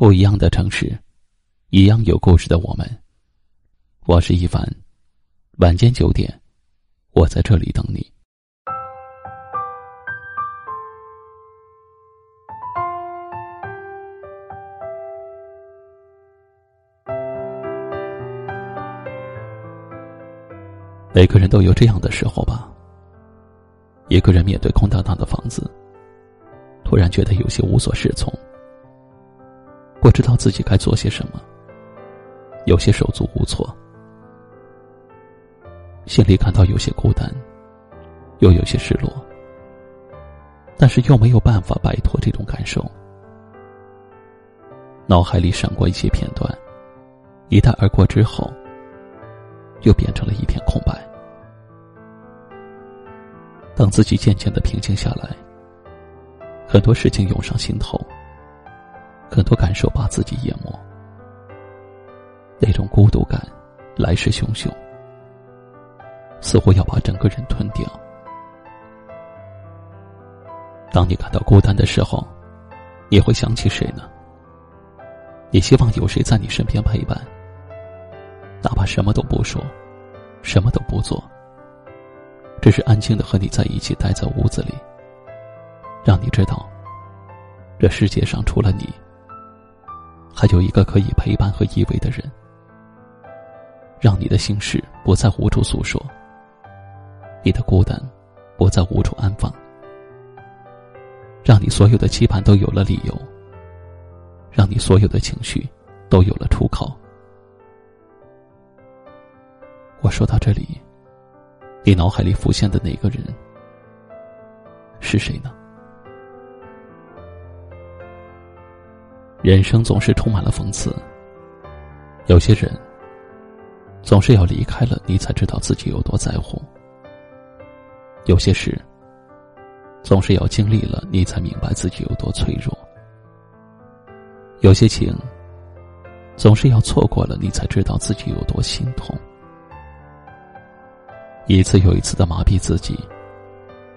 不一样的城市，一样有故事的我们。我是一凡，晚间九点，我在这里等你。每个人都有这样的时候吧。一个人面对空荡荡的房子，突然觉得有些无所适从。不知道自己该做些什么，有些手足无措，心里感到有些孤单，又有些失落，但是又没有办法摆脱这种感受。脑海里闪过一些片段，一带而过之后，又变成了一片空白。等自己渐渐的平静下来，很多事情涌上心头。很多感受把自己淹没，那种孤独感来势汹汹，似乎要把整个人吞掉。当你感到孤单的时候，你会想起谁呢？你希望有谁在你身边陪伴，哪怕什么都不说，什么都不做，只是安静的和你在一起，待在屋子里，让你知道，这世界上除了你。还有一个可以陪伴和依偎的人，让你的心事不再无处诉说，你的孤单不再无处安放，让你所有的期盼都有了理由，让你所有的情绪都有了出口。我说到这里，你脑海里浮现的那个人是谁呢？人生总是充满了讽刺。有些人总是要离开了，你才知道自己有多在乎；有些事总是要经历了，你才明白自己有多脆弱；有些情总是要错过了，你才知道自己有多心痛。一次又一次的麻痹自己，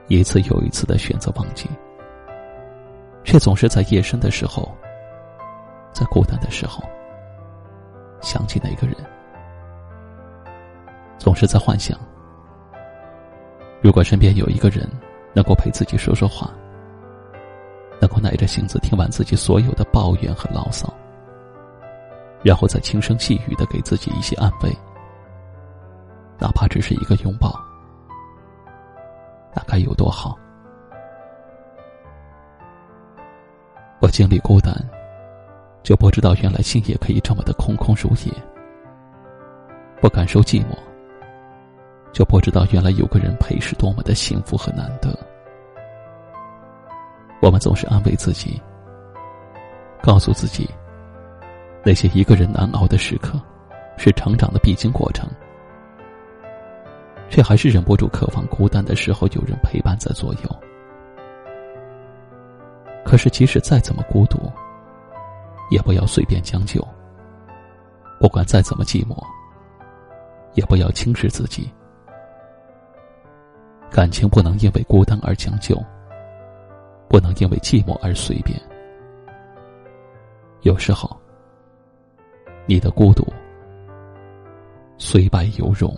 一次又一次的选择忘记，却总是在夜深的时候。在孤单的时候，想起那个人，总是在幻想：如果身边有一个人能够陪自己说说话，能够耐着性子听完自己所有的抱怨和牢骚，然后再轻声细语的给自己一些安慰，哪怕只是一个拥抱，那该有多好！我经历孤单。就不知道原来心也可以这么的空空如也，不感受寂寞。就不知道原来有个人陪是多么的幸福和难得。我们总是安慰自己，告诉自己，那些一个人难熬的时刻，是成长的必经过程，却还是忍不住渴望孤单的时候有人陪伴在左右。可是即使再怎么孤独。也不要随便将就。不管再怎么寂寞，也不要轻视自己。感情不能因为孤单而将就，不能因为寂寞而随便。有时候，你的孤独虽败犹荣。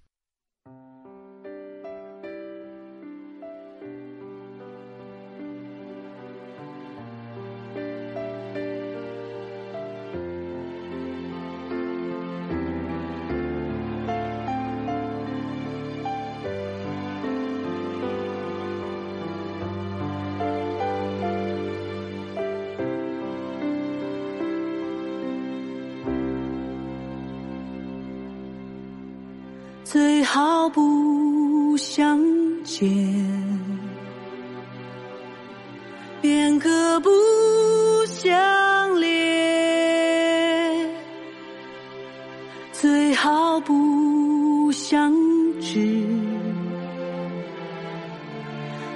最好不相见便可不相恋最好不相知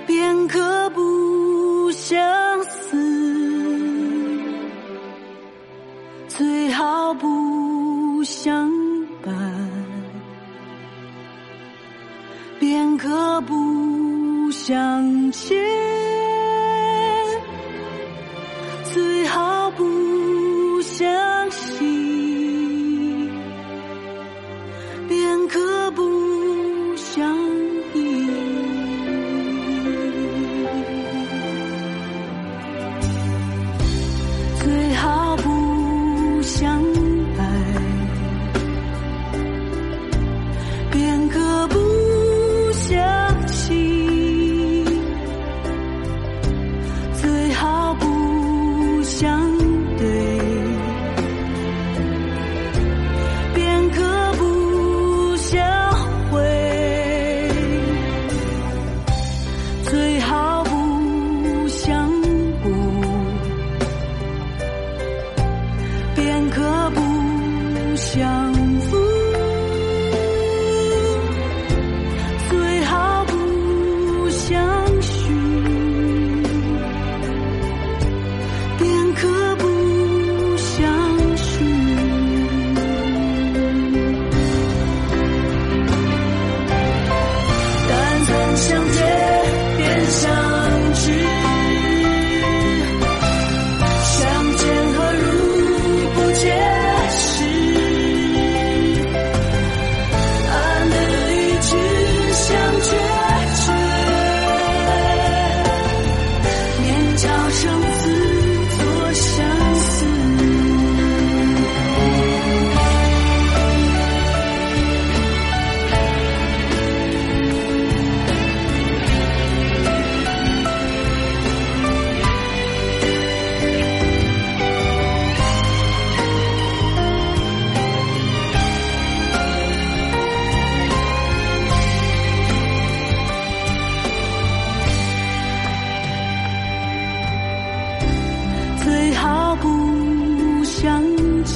便可不可不想见。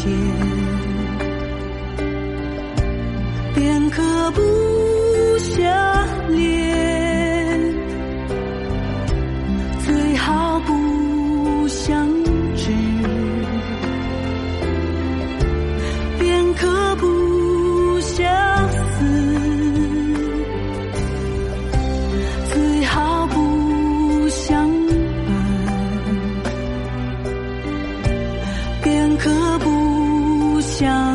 天便可不相恋最好不相见想。